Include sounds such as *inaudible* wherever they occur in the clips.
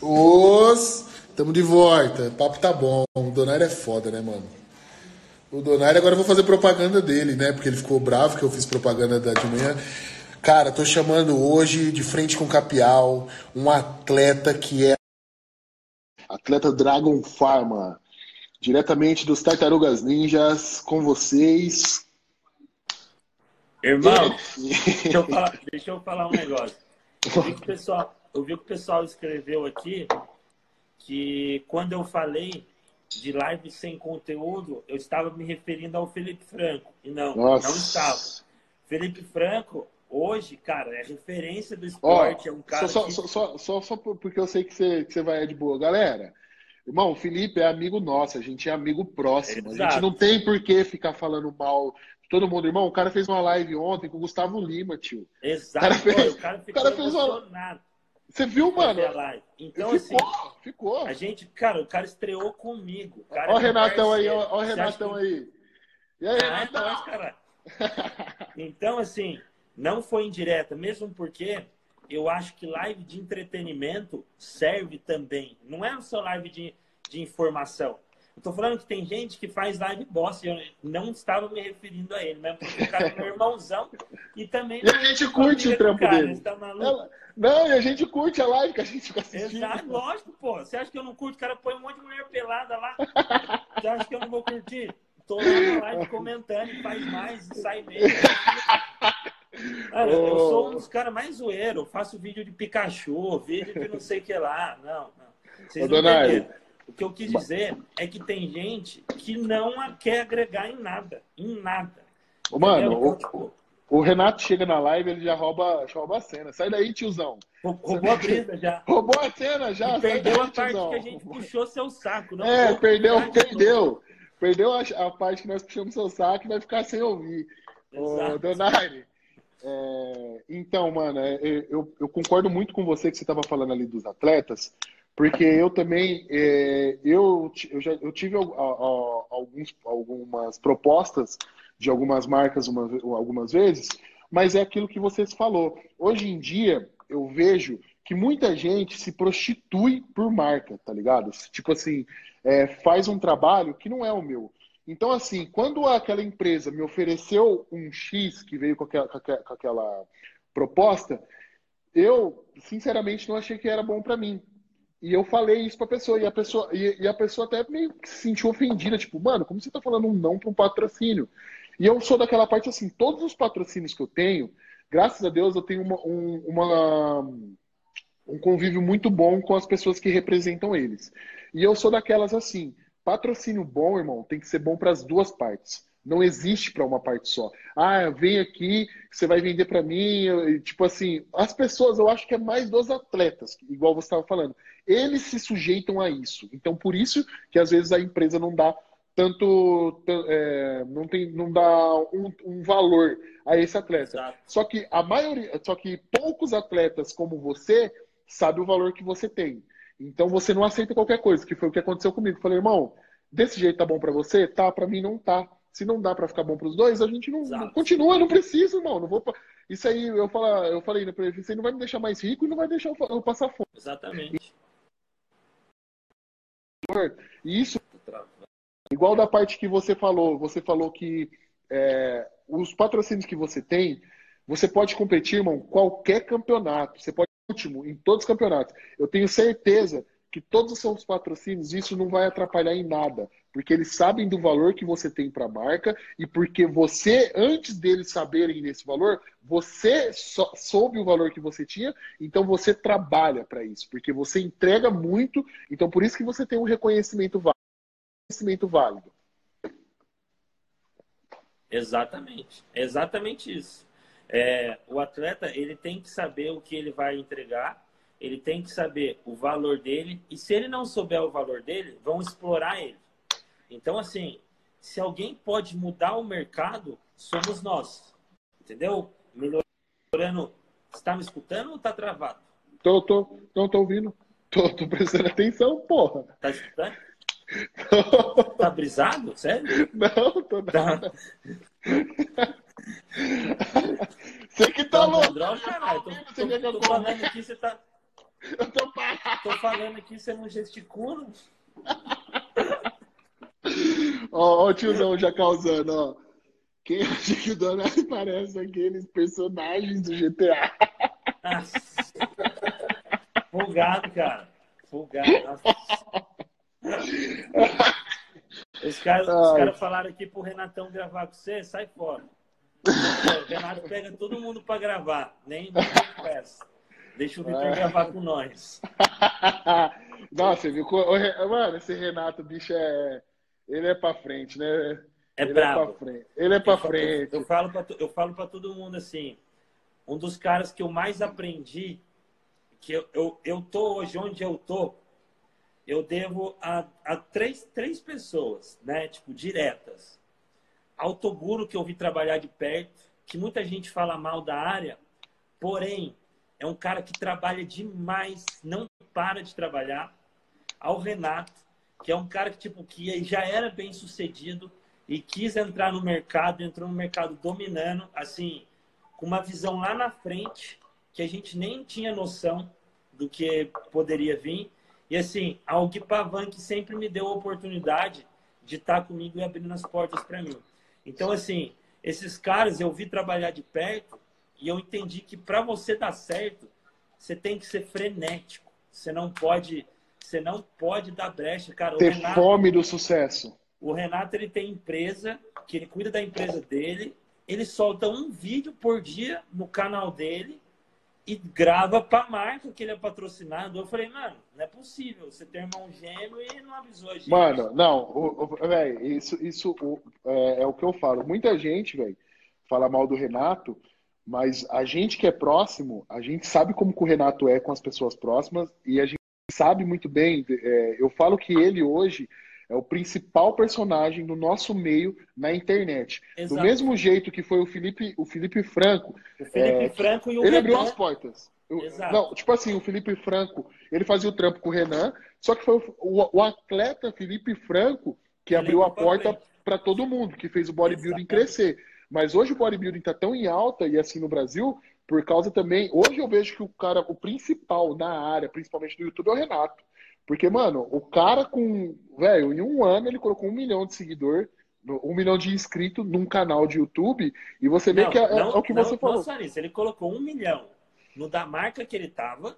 Os. Tamo de volta. O papo tá bom. O Donário é foda, né, mano? O Donário, agora eu vou fazer propaganda dele, né? Porque ele ficou bravo que eu fiz propaganda da de manhã. Cara, tô chamando hoje, de frente com o Capial, um atleta que é. Atleta Dragon Pharma. Diretamente dos Tartarugas Ninjas, com vocês. Irmão, *laughs* deixa eu, falar, deixa eu falar um negócio. Eu vi, que o pessoal, eu vi que o pessoal escreveu aqui que quando eu falei de live sem conteúdo, eu estava me referindo ao Felipe Franco. E não, Nossa. não estava. Felipe Franco, hoje, cara, é referência do esporte. Ó, é um cara. Só, que... só, só, só, só porque eu sei que você, que você vai de boa. Galera, irmão, o Felipe é amigo nosso, a gente é amigo próximo. Exato. A gente não tem por que ficar falando mal todo mundo, irmão, o cara fez uma live ontem com o Gustavo Lima, tio. Exato. O cara fez, o cara, o cara fez uma... Você viu, mano? Então, ficou, assim, ficou. A gente, cara, o cara estreou comigo. Ó o Renatão aí, ó o Renatão que... aí. E aí, ah, Renatão? Nós, cara. então, assim, não foi indireta, mesmo porque eu acho que live de entretenimento serve também. Não é só live de, de informação. Eu tô falando que tem gente que faz live bosta e eu não estava me referindo a ele, mesmo porque o cara é meu irmãozão e também. E a gente curte o trampo cara, dele. Tá Ela... Não, e a gente curte a live que a gente fica assistindo. Exato, lógico, pô. Você acha que eu não curto? O cara põe um monte de mulher pelada lá. *laughs* Você acha que eu não vou curtir? Tô lá na live comentando, faz mais, sai mesmo. Cara, oh. eu sou um dos caras mais zoeiros. Faço vídeo de Pikachu, vídeo de não sei o que lá. Não, não. Vocês Ô, não. O que eu quis dizer é que tem gente que não quer agregar em nada. Em nada. Mano, então, o, tipo, o, Renato chega na live, ele já rouba, já rouba a cena. Sai daí, tiozão. Roubou a brisa já. Roubou a cena já. E perdeu daí, a parte tiozão. que a gente puxou seu saco. Não é, perdeu, perdeu. Perdeu a, a, parte que nós puxamos seu saco e vai ficar sem ouvir. Exato. Ô, Donari, é, então, mano, é, eu, eu concordo muito com você que você estava falando ali dos atletas, porque eu também é, eu, eu, já, eu tive a, a, alguns, algumas propostas de algumas marcas uma, algumas vezes, mas é aquilo que você falou. Hoje em dia, eu vejo que muita gente se prostitui por marca, tá ligado? Tipo assim, é, faz um trabalho que não é o meu. Então, assim, quando aquela empresa me ofereceu um X que veio com aquela, com aquela proposta, eu, sinceramente, não achei que era bom para mim. E eu falei isso pra pessoa, e a pessoa, e, e, a pessoa até meio que se sentiu ofendida, tipo, mano, como você tá falando um não para um patrocínio? E eu sou daquela parte assim, todos os patrocínios que eu tenho, graças a Deus, eu tenho uma, um, uma, um convívio muito bom com as pessoas que representam eles. E eu sou daquelas assim, patrocínio bom, irmão, tem que ser bom para as duas partes. Não existe para uma parte só. Ah, vem aqui, você vai vender para mim. Tipo assim, as pessoas, eu acho que é mais dos atletas, igual você estava falando. Eles se sujeitam a isso. Então, por isso que às vezes a empresa não dá tanto, é, não tem, não dá um, um valor a esse atleta. Exato. Só que a maioria, só que poucos atletas como você sabe o valor que você tem. Então você não aceita qualquer coisa, que foi o que aconteceu comigo. falei, irmão, desse jeito tá bom para você? Tá, para mim não tá. Se não dá para ficar bom para os dois, a gente não, não, continua, não precisa, irmão. Não vou, isso aí eu, fala, eu falei, né, isso aí não vai me deixar mais rico e não vai deixar eu, eu passar fome. Exatamente. E isso, igual da parte que você falou, você falou que é, os patrocínios que você tem, você pode competir, irmão, qualquer campeonato. Você pode último em todos os campeonatos. Eu tenho certeza que todos os seus patrocínios, isso não vai atrapalhar em nada, porque eles sabem do valor que você tem para a marca e porque você, antes deles saberem desse valor, você so, soube o valor que você tinha, então você trabalha para isso, porque você entrega muito, então por isso que você tem um reconhecimento válido. Reconhecimento válido. Exatamente, exatamente isso. É, o atleta ele tem que saber o que ele vai entregar ele tem que saber o valor dele e se ele não souber o valor dele, vão explorar ele. Então, assim, se alguém pode mudar o mercado, somos nós. Entendeu? Melhorando. Está me escutando ou está travado? Tô, tô, não tô ouvindo. Tô, tô prestando atenção, porra. Tá escutando? Tô. *laughs* Tá brisado? Sério? Não, tô nada. Tá. *laughs* Você que tá louco. Droga, caralho. Tô, tô, tô, tô falando aqui, você tá. Eu tô parado. Tô falando aqui, você não gesticula. Ó, ó, o tiozão já causando, ó. Quem acha que o Donald parece aqueles personagens do GTA? Nossa. Folgado, cara. Folgado. Os caras cara falaram aqui pro Renatão gravar com você, sai fora. O Renato pega todo mundo pra gravar, nem peça. Deixa o Vitor é. gravar com nós. *laughs* Nossa, viu? Mano, esse Renato, bicho, é. Ele é pra frente, né? É ele bravo. É pra frente. Ele é pra eu frente. Eu, falo pra, eu falo pra todo mundo assim: um dos caras que eu mais aprendi, que eu, eu, eu tô hoje onde eu tô, eu devo a, a três, três pessoas, né? Tipo, diretas. Autoguro, que eu vi trabalhar de perto, que muita gente fala mal da área, porém, é um cara que trabalha demais, não para de trabalhar. Ao Renato, que é um cara que tipo que já era bem sucedido e quis entrar no mercado, entrou no mercado dominando, assim, com uma visão lá na frente que a gente nem tinha noção do que poderia vir. E assim, Gui Pavan que sempre me deu a oportunidade de estar comigo e abrindo as portas para mim. Então, assim, esses caras eu vi trabalhar de perto e eu entendi que para você dar certo, você tem que ser frenético. Você não pode, você não pode dar brecha, cara. Ter Renato, fome do sucesso. O Renato ele tem empresa, que ele cuida da empresa dele. Ele solta um vídeo por dia no canal dele e grava para marca que ele é patrocinado. Eu falei, mano, não é possível. Você tem irmão gêmeo e não avisou a gente. Mano, não, velho, isso, isso o, é, é, o que eu falo. Muita gente, velho, fala mal do Renato mas a gente que é próximo, a gente sabe como o Renato é com as pessoas próximas e a gente sabe muito bem. É, eu falo que ele hoje é o principal personagem do nosso meio na internet. Exato. Do mesmo jeito que foi o Felipe, o Felipe Franco. O Felipe é, Franco e o Ele Renan. abriu as portas. Exato. Não, tipo assim, o Felipe Franco, ele fazia o trampo com o Renan, só que foi o, o, o atleta Felipe Franco que Felipe abriu a porta para todo mundo, que fez o bodybuilding crescer. Mas hoje o bodybuilding está tão em alta e assim no Brasil, por causa também. Hoje eu vejo que o cara, o principal na área, principalmente do YouTube, é o Renato. Porque, mano, o cara com. Velho, em um ano ele colocou um milhão de seguidor, um milhão de inscritos num canal de YouTube, e você vê não, que é, não, é, o que não, você falou. Não só nisso, ele colocou um milhão no da marca que ele tava,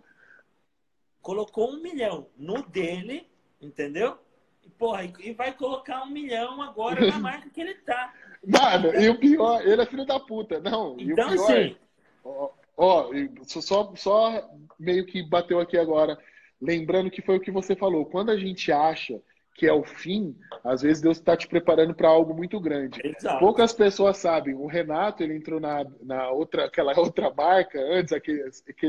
colocou um milhão no dele, entendeu? E, porra, e vai colocar um milhão agora na *laughs* marca que ele tá. Mano, e o pior, ele é filho da puta. Não, então, e o pior, assim... ó, ó, só, só meio que bateu aqui agora. Lembrando que foi o que você falou. Quando a gente acha que é o fim, às vezes Deus está te preparando para algo muito grande. Exato. Poucas pessoas sabem. O Renato, ele entrou na, na outra, aquela *laughs* outra marca, antes que, que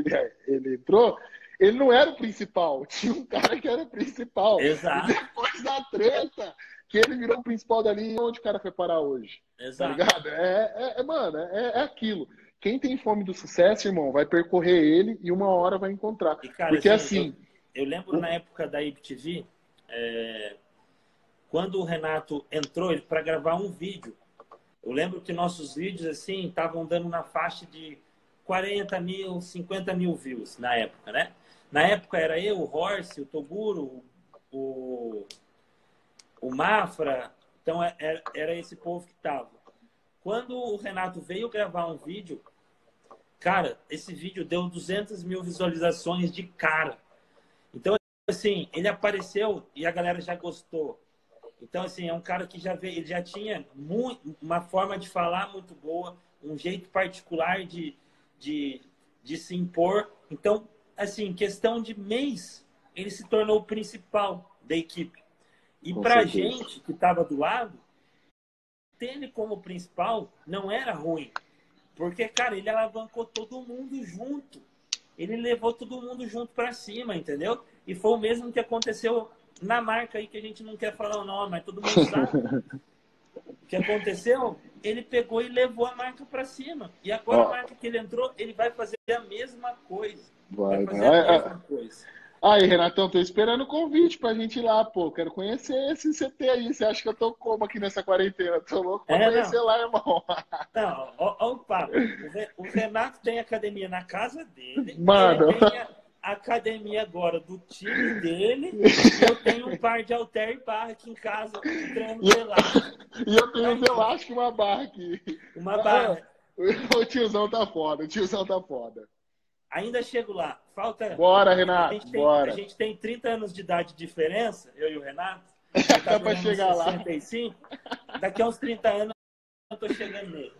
ele, entrou, ele não era o principal. *laughs* Tinha um cara que era o principal. Exato. E depois da treta, que ele virou o principal dali onde o cara foi parar hoje. Tá Exato. Tá ligado? É, é, é mano, é, é, aquilo. Quem tem fome do sucesso, irmão, vai percorrer ele e uma hora vai encontrar. E, cara, Porque assim. assim eu, eu, lembro na época da IPTV, é, quando o Renato entrou para gravar um vídeo. Eu lembro que nossos vídeos, assim, estavam dando na faixa de 40 mil, 50 mil views na época, né? Na época era eu, o Horse, o Toguro, o o Mafra. Então, era, é, é, era esse povo que tava. Quando o Renato veio gravar um vídeo, cara, esse vídeo deu 200 mil visualizações de cara. Então, assim, ele apareceu e a galera já gostou. Então, assim, é um cara que já veio, ele já tinha muito, uma forma de falar muito boa, um jeito particular de, de, de se impor. Então, assim, questão de mês, ele se tornou o principal da equipe. E para a gente que estava do lado, ter ele como principal não era ruim. Porque, cara, ele alavancou todo mundo junto. Ele levou todo mundo junto para cima, entendeu? E foi o mesmo que aconteceu na marca aí, que a gente não quer falar o nome, mas todo mundo sabe. o *laughs* que aconteceu? Ele pegou e levou a marca para cima. E agora a marca que ele entrou, ele vai fazer a mesma coisa. Vai, vai fazer a mesma coisa. Aí, Renatão, tô esperando o convite pra gente ir lá, pô. Quero conhecer esse CT aí. Você acha que eu tô como aqui nessa quarentena? Tô louco pra é, conhecer não. lá, irmão. Não, ó, ó o papo. O Renato tem academia na casa dele. Mano. Tem a academia agora do time dele. eu tenho um par de alter e barra aqui em casa, treino e, *laughs* e eu tenho um elástico e uma barra aqui. Uma barra. *laughs* O tiozão tá foda, o tiozão tá foda. Ainda chego lá. Falta. Bora, Renato. A gente, tem, bora. a gente tem 30 anos de idade de diferença, eu e o Renato. *laughs* Tá Dá pra chegar 65. lá. Daqui a uns 30 anos eu tô chegando nele.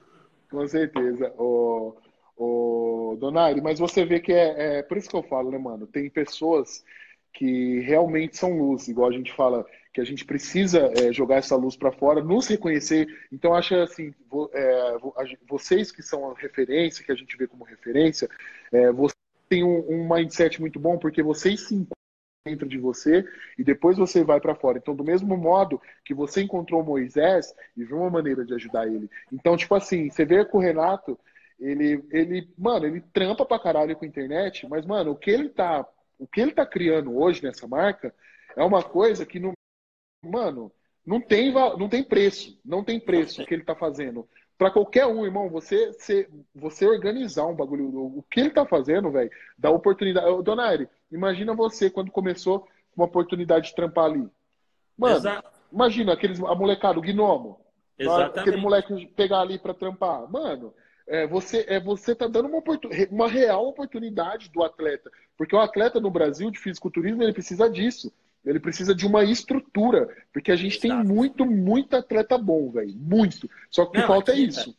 Com certeza. O, o Donari, mas você vê que é, é por isso que eu falo, né, mano? Tem pessoas que realmente são luz, igual a gente fala, que a gente precisa é, jogar essa luz para fora, nos reconhecer. Então, acho assim, é, vocês que são a referência, que a gente vê como referência, é, você tem um, um mindset muito bom, porque vocês se encontram dentro de você e depois você vai para fora. Então, do mesmo modo que você encontrou Moisés e viu uma maneira de ajudar ele. Então, tipo assim, você vê com o Renato, ele, ele, mano, ele trampa pra caralho com a internet, mas, mano, o que ele tá, o que ele tá criando hoje nessa marca é uma coisa que no mano, não tem, não tem preço, não tem preço o que ele tá fazendo. Para qualquer um, irmão, você, você, você organizar um bagulho, o que ele tá fazendo, velho, dá oportunidade. Donaire, imagina você quando começou uma oportunidade de trampar ali. Mano, Exato. imagina aqueles, a molecada, o gnomo. Exatamente. Aquele moleque pegar ali para trampar. Mano, é, você, é, você tá dando uma, uma real oportunidade do atleta. Porque o atleta no Brasil de fisiculturismo, ele precisa disso. Ele precisa de uma estrutura, porque a gente Exato. tem muito, muito atleta bom, velho. Muito. Só que o que falta é aqui, é isso.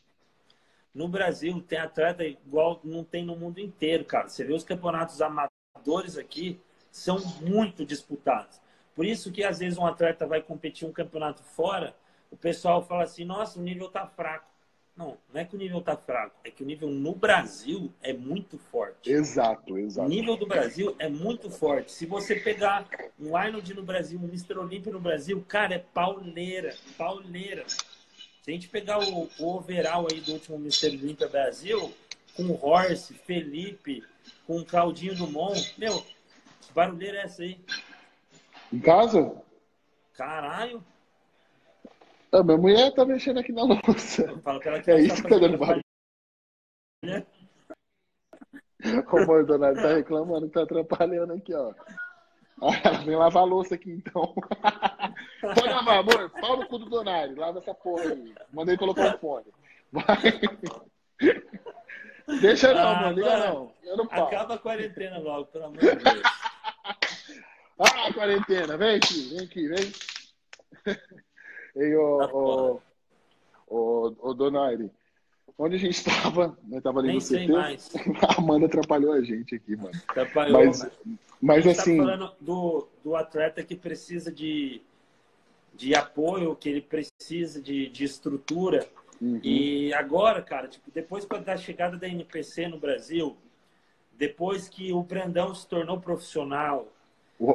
No Brasil tem atleta igual não tem no mundo inteiro, cara. Você vê os campeonatos amadores aqui, são muito disputados. Por isso que às vezes um atleta vai competir um campeonato fora, o pessoal fala assim, nossa, o nível tá fraco. Não, não é que o nível está fraco, é que o nível no Brasil é muito forte. Exato, exato. O nível do Brasil é muito forte. Se você pegar um Arnold no Brasil, um Mr. Olympia no Brasil, cara, é pauleira, pauleira. Se a gente pegar o, o overall aí do último Mr. Olympia Brasil, com o Horse, Felipe, com o Claudinho Dumont, meu, que barulheira é essa aí? Em casa? Caralho. A minha mulher tá mexendo aqui na louça. é isso que tá dando barulho. O amor, dona tá reclamando que tá atrapalhando aqui, ó. Ela vem lavar a louça aqui, então. *laughs* Pode lavar, amor. Pau no cu do Donário. Lava essa porra aí. Mandei colocar o fone. Vai. Deixa não, ah, mano. Liga não. Eu não Acaba a quarentena logo, pelo amor de Deus. *laughs* ah, a quarentena. Vem aqui, vem aqui, vem. E o, tá o, o, o Donaire, onde a gente estava, *laughs* né? Tava ali Nem no sei CT. mais. *laughs* A Amanda atrapalhou a gente aqui, mano. Atrapalhou, mas, mas tá assim. Tá falando do, do atleta que precisa de, de apoio, que ele precisa de, de estrutura. Uhum. E agora, cara, tipo, depois da chegada da NPC no Brasil, depois que o Brandão se tornou profissional,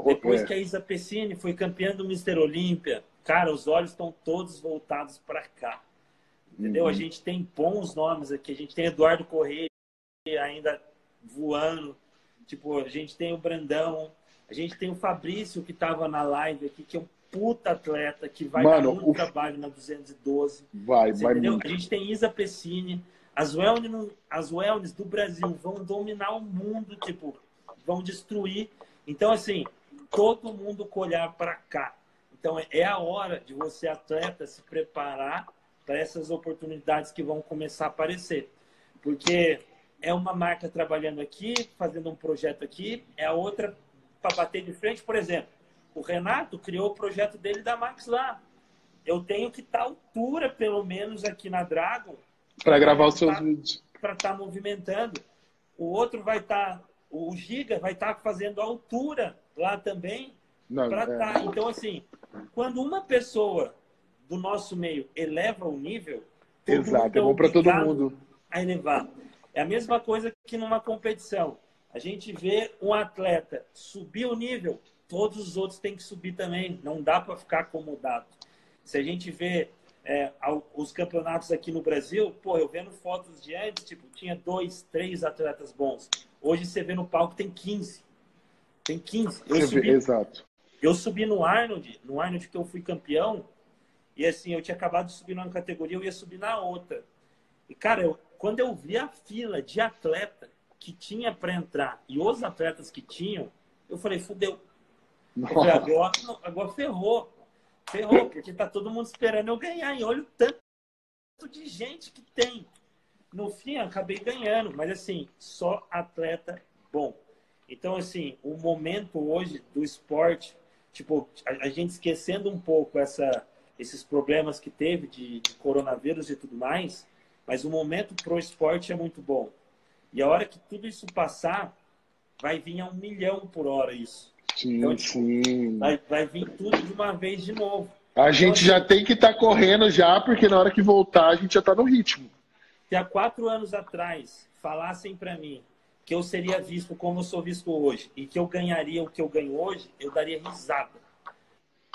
depois é. que a Isa Pessini foi campeã do Mister Olímpia, cara, os olhos estão todos voltados para cá. Entendeu? Uhum. A gente tem bons nomes aqui. A gente tem Eduardo Correia ainda voando. Tipo, a gente tem o Brandão. A gente tem o Fabrício que estava na live aqui, que é um puta atleta que vai Mano, dar muito o... trabalho na 212. Vai, vai entendeu? muito. A gente tem Isa Pessini. As wellness, as wellness do Brasil vão dominar o mundo, tipo, vão destruir. Então, assim, todo mundo com olhar para cá. Então, é a hora de você, atleta, se preparar para essas oportunidades que vão começar a aparecer. Porque é uma marca trabalhando aqui, fazendo um projeto aqui, é a outra para bater de frente. Por exemplo, o Renato criou o projeto dele da Max lá. Eu tenho que estar tá altura, pelo menos, aqui na Dragon. Para gravar os seus vídeos. Para estar tá movimentando. O outro vai estar, tá, o Giga vai estar tá fazendo altura lá também. É. tá. Então, assim, quando uma pessoa do nosso meio eleva o nível, Exato, mundo é bom para todo mundo. A elevar. É a mesma coisa que numa competição. A gente vê um atleta subir o nível, todos os outros têm que subir também. Não dá para ficar acomodado. Se a gente vê é, os campeonatos aqui no Brasil, pô, eu vendo fotos de antes, tipo, tinha dois, três atletas bons. Hoje você vê no palco tem 15. Tem 15. Eu subi, Exato. Eu subi no Arnold, no Arnold que eu fui campeão, e assim, eu tinha acabado de subir numa categoria, eu ia subir na outra. E, cara, eu, quando eu vi a fila de atleta que tinha para entrar e os atletas que tinham, eu falei, fudeu. Eu falei, agora, agora ferrou. Ferrou, porque tá todo mundo esperando eu ganhar. E olha o tanto de gente que tem. No fim, eu acabei ganhando, mas assim, só atleta bom. Então, assim, o momento hoje do esporte, tipo, a, a gente esquecendo um pouco essa, esses problemas que teve de, de coronavírus e tudo mais, mas o momento pro esporte é muito bom. E a hora que tudo isso passar, vai vir a um milhão por hora isso. Sim, então, tipo, sim. Vai, vai vir tudo de uma vez de novo. A gente então, já tem que estar tá correndo já, porque na hora que voltar a gente já está no ritmo. Se há quatro anos atrás falassem para mim que eu seria visto como eu sou visto hoje e que eu ganharia o que eu ganho hoje, eu daria risada.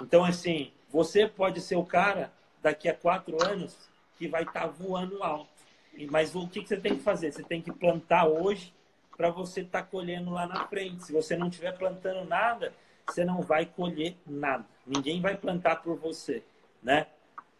Então, assim, você pode ser o cara daqui a quatro anos que vai estar tá voando alto. Mas o que, você tem que fazer? Você tem que plantar hoje para você estar tá colhendo lá na frente. Se você não estiver plantando nada, você não vai colher nada. Ninguém vai plantar por você, né?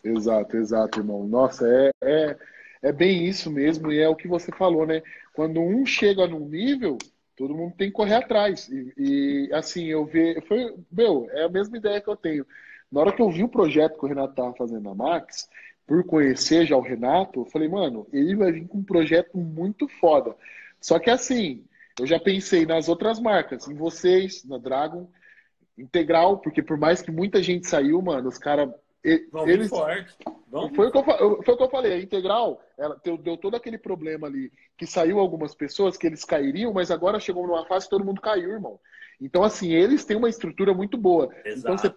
Exato, exato, irmão. Nossa, é, é, é bem isso mesmo, e é o que você falou, né? Quando um chega num nível, todo mundo tem que correr atrás. E, e assim, eu vi. Foi, meu, é a mesma ideia que eu tenho. Na hora que eu vi o projeto que o Renato estava fazendo na Max, por conhecer já o Renato, eu falei, mano, ele vai vir com um projeto muito foda. Só que assim, eu já pensei nas outras marcas, em vocês, na Dragon, Integral, porque por mais que muita gente saiu, mano, os caras Vão eles, forte. Vão foi, o que eu, foi o que eu falei, a Integral ela deu, deu, todo aquele problema ali, que saiu algumas pessoas, que eles cairiam, mas agora chegou numa fase que todo mundo caiu, irmão. Então, assim, eles têm uma estrutura muito boa. Exato. Então, você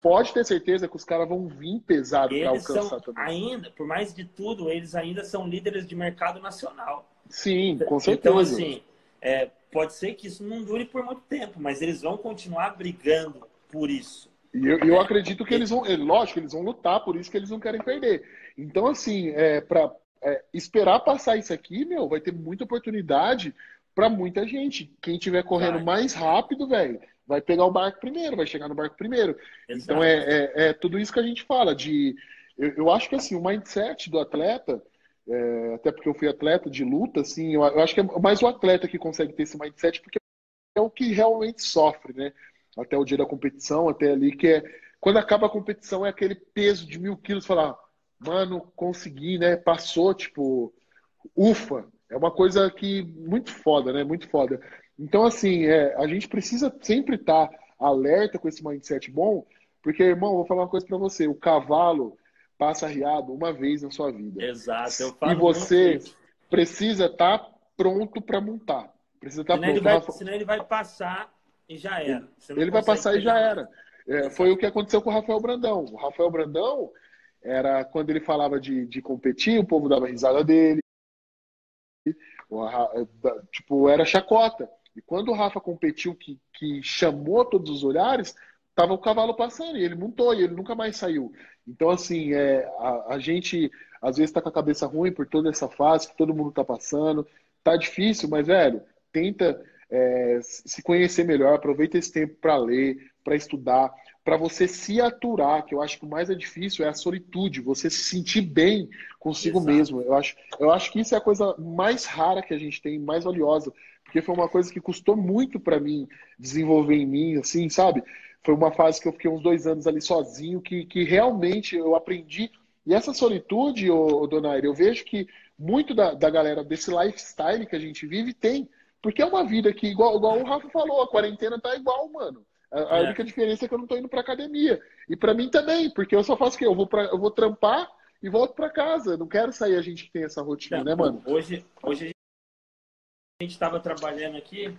pode ter certeza que os caras vão vir pesado para alcançar são, também. Ainda, por mais de tudo, eles ainda são líderes de mercado nacional. Sim, com então, certeza. Então, assim, é, pode ser que isso não dure por muito tempo, mas eles vão continuar brigando por isso. E eu, eu acredito que eles vão, é, lógico, eles vão lutar, por isso que eles não querem perder. Então, assim, é, para é, esperar passar isso aqui, meu, vai ter muita oportunidade para muita gente. Quem tiver correndo vai. mais rápido, velho, vai pegar o barco primeiro, vai chegar no barco primeiro. Exato. Então, é, é, é, tudo isso que a gente fala. de Eu, eu acho que, assim, o mindset do atleta, é, até porque eu fui atleta de luta, assim, eu, eu acho que é mais o atleta que consegue ter esse mindset, porque é o que realmente sofre, né? Até o dia da competição, até ali, que é quando acaba a competição é aquele peso de mil quilos, falar, mano, consegui, né? Passou, tipo, ufa. É uma coisa que muito foda, né? Muito foda. Então, assim, é, a gente precisa sempre estar tá alerta com esse mindset bom, porque, irmão, vou falar uma coisa para você: o cavalo passa riado uma vez na sua vida. Exato. Eu falo e você precisa estar tá pronto para montar. Precisa estar tá pronto. Ele vai, senão ele vai passar e já era. Ele vai passar e já era. É, foi o que aconteceu com o Rafael Brandão. O Rafael Brandão era quando ele falava de, de competir, o povo dava risada dele. Tipo, era chacota. E quando o Rafa competiu, que, que chamou todos os olhares, tava o cavalo passando e ele montou e ele nunca mais saiu. Então, assim, é, a, a gente às vezes está com a cabeça ruim por toda essa fase que todo mundo está passando. Tá difícil, mas, velho, tenta é, se conhecer melhor, aproveita esse tempo para ler, para estudar, para você se aturar, que eu acho que o mais é difícil é a solitude, você se sentir bem consigo Exato. mesmo. Eu acho, eu acho que isso é a coisa mais rara que a gente tem, mais valiosa, porque foi uma coisa que custou muito para mim desenvolver em mim, assim, sabe? Foi uma fase que eu fiquei uns dois anos ali sozinho, que, que realmente eu aprendi. E essa solitude, ô, ô Donaire, eu vejo que muito da, da galera desse lifestyle que a gente vive tem porque é uma vida que, igual, igual o Rafa falou, a quarentena tá igual, mano. A, a é. única diferença é que eu não tô indo pra academia. E para mim também, porque eu só faço o quê? Eu vou, pra, eu vou trampar e volto para casa. não quero sair a gente que tem essa rotina, não, né, mano? Hoje, hoje a gente tava trabalhando aqui,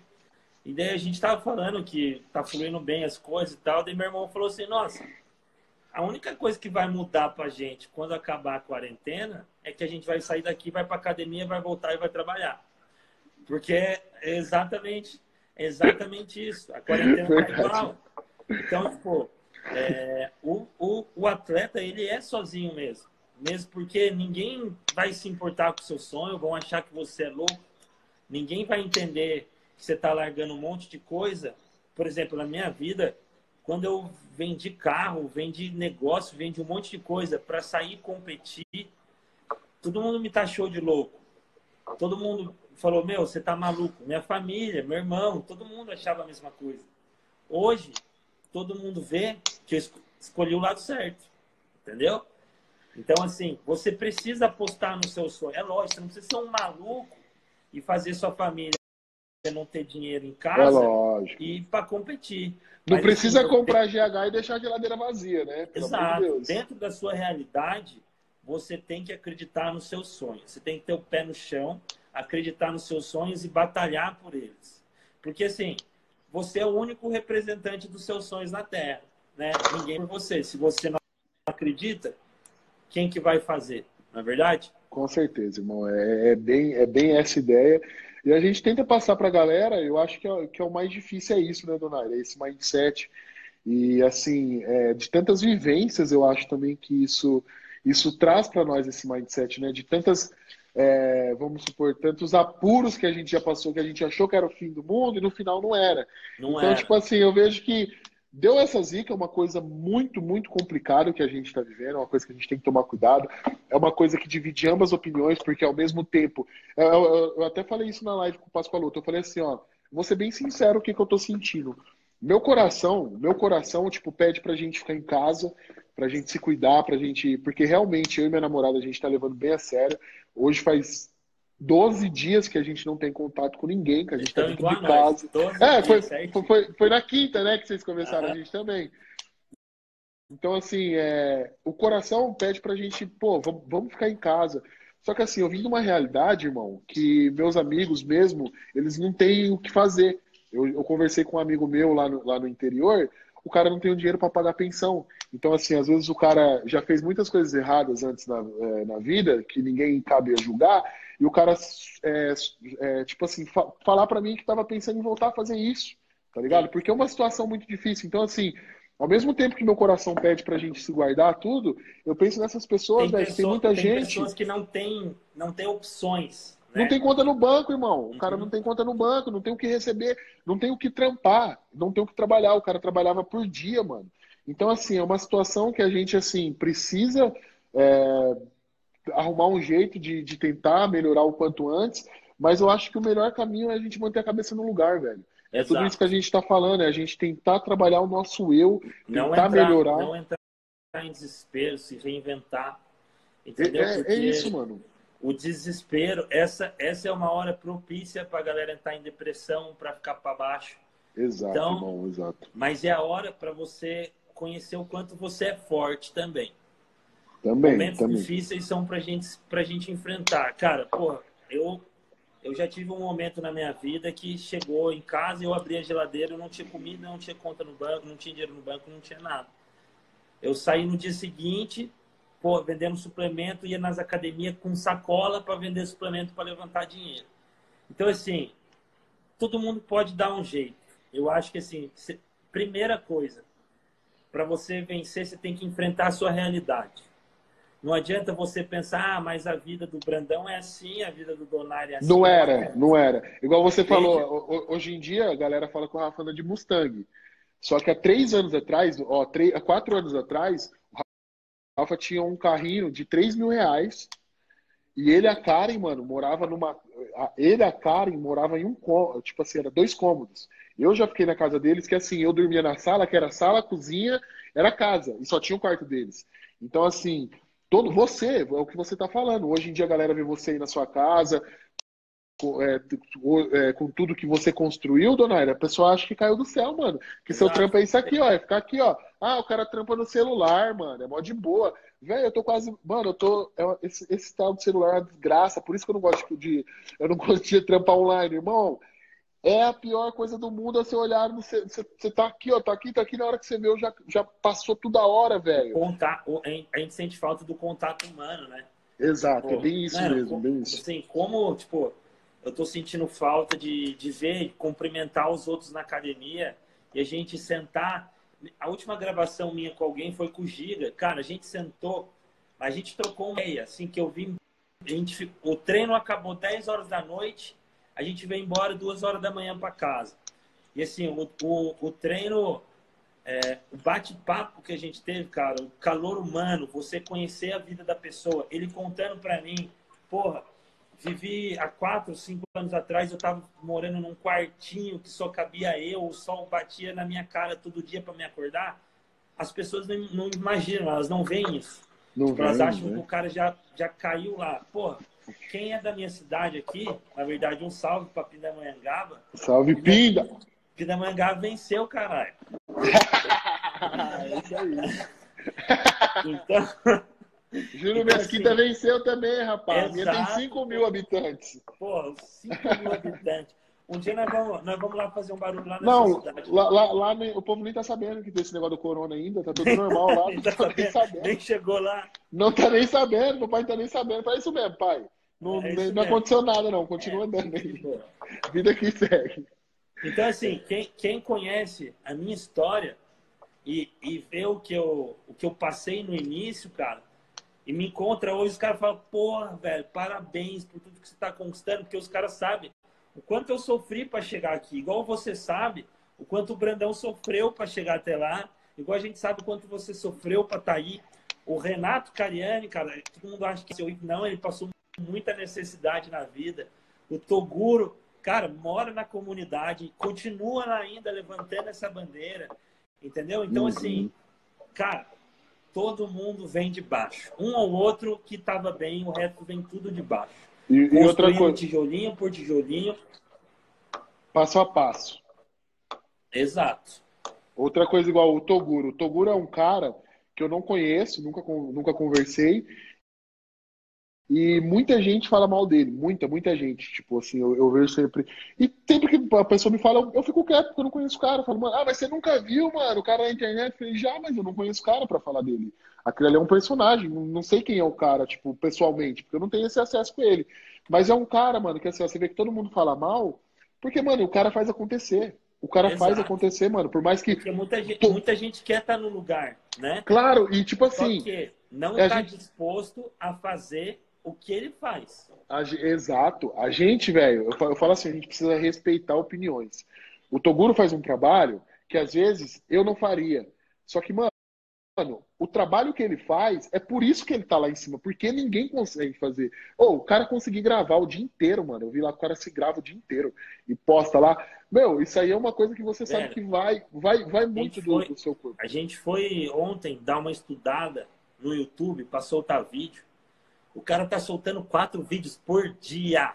e daí a gente tava falando que tá fluindo bem as coisas e tal. Daí meu irmão falou assim: nossa, a única coisa que vai mudar pra gente quando acabar a quarentena é que a gente vai sair daqui, vai pra academia, vai voltar e vai trabalhar. Porque é exatamente, exatamente isso. A quarentena tá igual. Então, tipo, é, o, o, o atleta, ele é sozinho mesmo. Mesmo porque ninguém vai se importar com o seu sonho, vão achar que você é louco. Ninguém vai entender que você está largando um monte de coisa por exemplo, na minha vida, quando eu vendi carro, vendi negócio, vendi um monte de coisa para sair competir, todo mundo me taxou de louco. Todo mundo falou: Meu, você tá maluco. Minha família, meu irmão, todo mundo achava a mesma coisa. Hoje, todo mundo vê que eu escolhi o lado certo. Entendeu? Então, assim, você precisa apostar no seu sonho. É lógico, você não precisa ser um maluco e fazer sua família não ter dinheiro em casa é e para competir. Não Mas, precisa assim, comprar GH e deixar a geladeira vazia, né? Pelo Exato. De Dentro da sua realidade, você tem que acreditar nos seus sonhos. Você tem que ter o pé no chão, acreditar nos seus sonhos e batalhar por eles. Porque, assim, você é o único representante dos seus sonhos na Terra. Né? Ninguém por você. Se você não acredita, quem que vai fazer? Não é verdade? Com certeza, irmão. É, é bem, é bem essa ideia. E a gente tenta passar para a galera, eu acho que é, que é, o mais difícil é isso, né, Donaire? É esse mindset. E, assim, é, de tantas vivências, eu acho também que isso, isso traz para nós esse mindset, né? De tantas, é, vamos supor, tantos apuros que a gente já passou, que a gente achou que era o fim do mundo e no final não era. Não então, era. tipo assim, eu vejo que Deu essa zica, é uma coisa muito, muito complicada que a gente está vivendo, é uma coisa que a gente tem que tomar cuidado, é uma coisa que divide ambas opiniões, porque ao mesmo tempo. Eu, eu, eu até falei isso na live com o Pascoaloto, eu falei assim, ó, vou ser bem sincero o que, que eu estou sentindo. Meu coração, meu coração, tipo, pede pra gente ficar em casa, pra gente se cuidar, pra gente. Porque realmente eu e minha namorada a gente tá levando bem a sério. Hoje faz 12 dias que a gente não tem contato com ninguém, que a gente está dentro de casa. É, foi, foi, foi, foi, na quinta, né, que vocês começaram uhum. a gente também. Então, assim, é, o coração pede pra gente, pô, vamos, vamos ficar em casa. Só que assim, eu vim de uma realidade, irmão, que meus amigos mesmo, eles não têm o que fazer. Eu, eu conversei com um amigo meu lá no, lá no interior, o cara não tem o dinheiro para pagar pensão. Então, assim, às vezes o cara já fez muitas coisas erradas antes na, é, na vida, que ninguém cabe a julgar, e o cara, é, é, tipo assim, fa falar para mim que estava pensando em voltar a fazer isso, tá ligado? Porque é uma situação muito difícil. Então, assim, ao mesmo tempo que meu coração pede pra gente se guardar tudo, eu penso nessas pessoas, velho. Tem, tem, muita tem gente. Tem pessoas que não tem, não tem opções. Né? Não tem conta no banco, irmão. O cara uhum. não tem conta no banco, não tem o que receber, não tem o que trampar, não tem o que trabalhar. O cara trabalhava por dia, mano. Então, assim, é uma situação que a gente, assim, precisa é, arrumar um jeito de, de tentar melhorar o quanto antes, mas eu acho que o melhor caminho é a gente manter a cabeça no lugar, velho. É tudo isso que a gente está falando, é a gente tentar trabalhar o nosso eu, tentar não entrar, melhorar. Não entrar em desespero, se reinventar. Entendeu? É, é isso, mano. O desespero, essa, essa é uma hora propícia para a galera entrar em depressão, para ficar para baixo. Exato, então, irmão, exato. Mas é a hora para você conhecer o quanto você é forte também. Também, Momentos também. difíceis são pra gente, pra gente enfrentar. Cara, porra, eu, eu já tive um momento na minha vida que chegou em casa eu abri a geladeira, eu não tinha comida, não tinha conta no banco, não tinha dinheiro no banco, não tinha nada. Eu saí no dia seguinte, pô, vendendo suplemento, ia nas academias com sacola para vender suplemento para levantar dinheiro. Então, assim, todo mundo pode dar um jeito. Eu acho que, assim, primeira coisa, para você vencer, você tem que enfrentar a sua realidade. Não adianta você pensar, ah, mas a vida do Brandão é assim, a vida do Donário é assim. Não era, não era. Igual você falou, hoje em dia a galera fala que o Rafa anda de Mustang. Só que há três anos atrás, ó, três, há quatro anos atrás, Rafa tinha um carrinho de três mil reais. E ele a Karen, mano, morava numa. Ele a Karen morava em um tipo assim, era dois cômodos. Eu já fiquei na casa deles, que assim, eu dormia na sala, que era sala, cozinha, era casa, e só tinha o quarto deles. Então, assim, todo você, é o que você está falando. Hoje em dia a galera vê você aí na sua casa, é, é, com tudo que você construiu, dona Aira, a pessoa acha que caiu do céu, mano. Que Exato. seu trampo é isso aqui, ó. É ficar aqui, ó. Ah, o cara trampa no celular, mano. É mó de boa. Velho, eu tô quase. Mano, eu tô. É, esse, esse tal de celular é uma desgraça. Por isso que eu não gosto de. Eu não *laughs* gosto de trampar online, irmão. É a pior coisa do mundo é você olhar, você, você, você tá aqui, ó, tá aqui, tá aqui, na hora que você vê, já, já passou toda a hora, velho. Contato, a gente sente falta do contato humano, né? Exato, tipo, é bem isso mano, mesmo, bem isso. Assim, como, tipo, eu tô sentindo falta de, de ver, cumprimentar os outros na academia e a gente sentar. A última gravação minha com alguém foi com o Giga. Cara, a gente sentou, a gente trocou uma ideia, assim, que eu vim. A gente, o treino acabou 10 horas da noite a gente veio embora duas horas da manhã para casa. E assim, o, o, o treino, é, o bate-papo que a gente teve, cara, o calor humano, você conhecer a vida da pessoa, ele contando para mim, porra, vivi há quatro, cinco anos atrás, eu tava morando num quartinho que só cabia eu, o sol batia na minha cara todo dia para me acordar. As pessoas não, não, imaginam, elas não veem isso. Não elas vem, acham né? que o cara já, já caiu lá. Porra, quem é da minha cidade aqui, na verdade, um salve para Pindamonhangaba. Salve, Pinda! Pindamonhangaba venceu, caralho. *laughs* é isso aí. *laughs* Então. Júlio então, Mesquita assim, venceu também, rapaz. Minha tem 5 mil habitantes. Pô, 5 mil habitantes. Um dia nós vamos, nós vamos lá fazer um barulho lá nessa Não, cidade. Lá, lá, lá, o povo nem tá sabendo que tem esse negócio do corona ainda, tá tudo normal lá. *laughs* nem, tá sabendo, nem sabendo. Nem chegou lá. Não tá nem sabendo, meu pai tá nem sabendo. É isso mesmo, pai. Não, é não mesmo. aconteceu nada, não. Continua é, andando aí. Vida que segue. Então, assim, quem, quem conhece a minha história e, e vê o que, eu, o que eu passei no início, cara, e me encontra hoje, os caras falam, porra, velho, parabéns por tudo que você está conquistando, porque os caras sabem o quanto eu sofri para chegar aqui. Igual você sabe o quanto o Brandão sofreu para chegar até lá, igual a gente sabe o quanto você sofreu para estar tá aí. O Renato Cariani, cara, todo mundo acha que seu não, ele passou muita necessidade na vida. O Toguro, cara, mora na comunidade, continua ainda levantando essa bandeira, entendeu? Então, uhum. assim, cara, todo mundo vem de baixo. Um ou outro que estava bem, o resto vem tudo de baixo. E, e outra coisa. tijolinho por tijolinho. Passo a passo. Exato. Outra coisa igual o Toguro. O Toguro é um cara que eu não conheço, nunca, nunca conversei. E muita gente fala mal dele, muita, muita gente. Tipo assim, eu, eu vejo sempre. E sempre que a pessoa me fala, eu, eu fico quieto, porque eu não conheço o cara. Eu falo, mano, ah, mas você nunca viu, mano, o cara na internet? Eu falei, já, mas eu não conheço o cara pra falar dele. Aquele ali é um personagem, não sei quem é o cara, tipo, pessoalmente, porque eu não tenho esse acesso com ele. Mas é um cara, mano, que assim, você vê que todo mundo fala mal, porque, mano, o cara faz acontecer. O cara Exato. faz acontecer, mano. Por mais que. Porque muita gente, muita gente quer estar tá no lugar, né? Claro, e tipo assim. Só que não está gente... disposto a fazer o que ele faz. A, exato. A gente, velho, eu, eu falo assim, a gente precisa respeitar opiniões. O Toguro faz um trabalho que às vezes eu não faria. Só que, mano, o trabalho que ele faz é por isso que ele tá lá em cima, porque ninguém consegue fazer. Ou oh, o cara conseguir gravar o dia inteiro, mano. Eu vi lá que o cara se grava o dia inteiro e posta lá. Meu, isso aí é uma coisa que você sabe que vai, vai, vai muito do, do, seu corpo. A gente foi ontem dar uma estudada no YouTube para soltar vídeo. O cara tá soltando quatro vídeos por dia.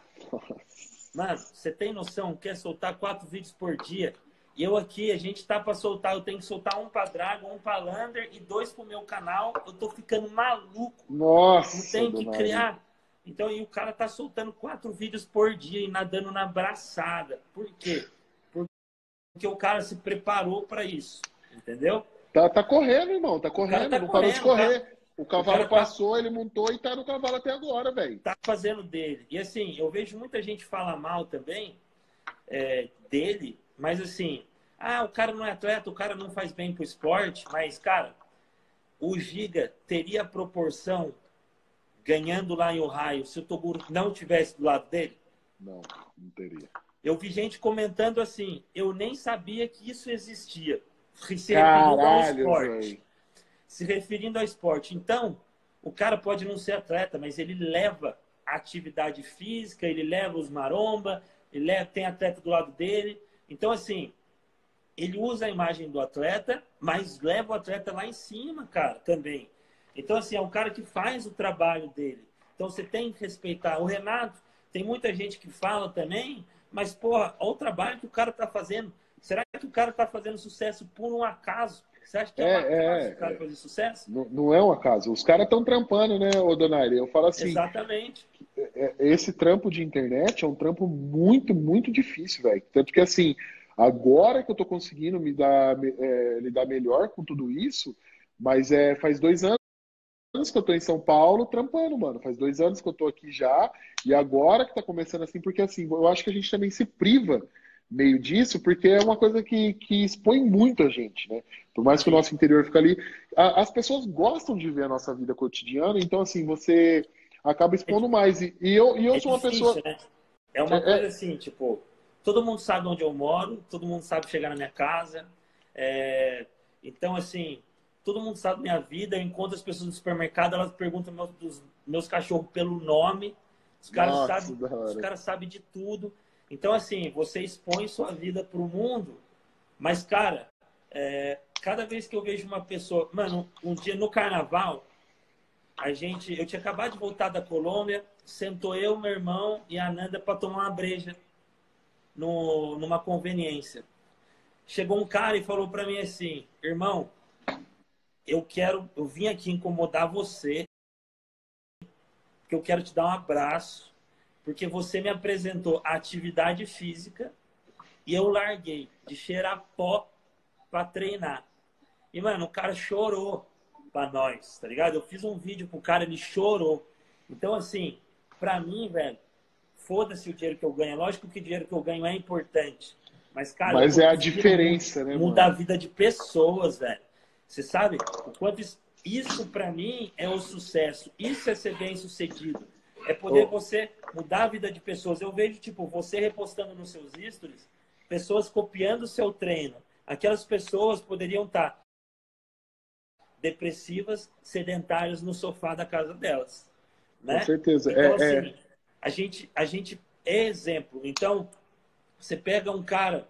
Mano, você tem noção? Quer soltar quatro vídeos por dia? E eu aqui, a gente tá para soltar, eu tenho que soltar um para Dragon, um para Lander e dois pro meu canal. Eu tô ficando maluco. Nossa! Não tenho que criar. Então, e o cara tá soltando quatro vídeos por dia e nadando na braçada. Por quê? Porque o cara se preparou para isso. Entendeu? Tá, tá correndo, irmão. Tá correndo. Tá não parou de correr. Tá... O cavalo o passou, tá... ele montou e tá no cavalo até agora, velho. Tá fazendo dele. E assim, eu vejo muita gente falar mal também é, dele, mas assim, ah, o cara não é atleta, o cara não faz bem pro esporte, mas, cara, o Giga teria proporção ganhando lá em Ohio se o Toguro não tivesse do lado dele? Não, não teria. Eu vi gente comentando assim, eu nem sabia que isso existia. Se ao esporte. Véio se referindo ao esporte. Então, o cara pode não ser atleta, mas ele leva a atividade física, ele leva os maromba, ele leva, tem atleta do lado dele. Então, assim, ele usa a imagem do atleta, mas leva o atleta lá em cima, cara, também. Então, assim, é um cara que faz o trabalho dele. Então, você tem que respeitar. O Renato, tem muita gente que fala também, mas, porra, olha o trabalho que o cara tá fazendo. Será que o cara tá fazendo sucesso por um acaso? Você acha que é, é, é o cara é, fazer sucesso? Não, não, é um acaso. Os caras estão trampando, né, Odonaire? Eu falo assim. Exatamente. É, é, esse trampo de internet é um trampo muito, muito difícil, velho. Tanto que, assim, agora que eu tô conseguindo me dar, é, lidar melhor com tudo isso, mas é, faz dois anos que eu tô em São Paulo trampando, mano. Faz dois anos que eu tô aqui já, e agora que tá começando assim, porque assim, eu acho que a gente também se priva meio disso, porque é uma coisa que, que expõe muito a gente, né? Por mais que o nosso interior fique ali, a, as pessoas gostam de ver a nossa vida cotidiana, então assim, você acaba expondo mais. E, e eu, e eu é sou uma difícil, pessoa. Né? É uma é, é coisa assim, tipo, todo mundo sabe onde eu moro, todo mundo sabe chegar na minha casa. É, então, assim, todo mundo sabe minha vida. Eu encontro as pessoas no supermercado, elas perguntam meus, dos, meus cachorros pelo nome. Os caras sabem, os caras sabem de tudo. Então, assim, você expõe sua vida para o mundo, mas, cara, é, cada vez que eu vejo uma pessoa. Mano, um dia no carnaval, a gente. Eu tinha acabado de voltar da Colômbia, sentou eu, meu irmão e a Nanda para tomar uma breja no, numa conveniência. Chegou um cara e falou para mim assim: irmão, eu quero. Eu vim aqui incomodar você, que eu quero te dar um abraço, porque você me apresentou a atividade física e eu larguei de cheirar pó para treinar. E, mano, o cara chorou pra nós, tá ligado? Eu fiz um vídeo pro cara, ele chorou. Então, assim, pra mim, velho, foda-se o dinheiro que eu ganho. Lógico que o dinheiro que eu ganho é importante. Mas, cara, mas é a diferença, né? Muda a vida de pessoas, velho. Você sabe o quanto isso, isso para mim é o sucesso. Isso é ser bem sucedido. É poder oh. você mudar a vida de pessoas. Eu vejo, tipo, você repostando nos seus stories, pessoas copiando o seu treino. Aquelas pessoas poderiam estar depressivas, sedentárias no sofá da casa delas. Né? Com certeza. Então, é, assim, é... A, gente, a gente é exemplo. Então, você pega um cara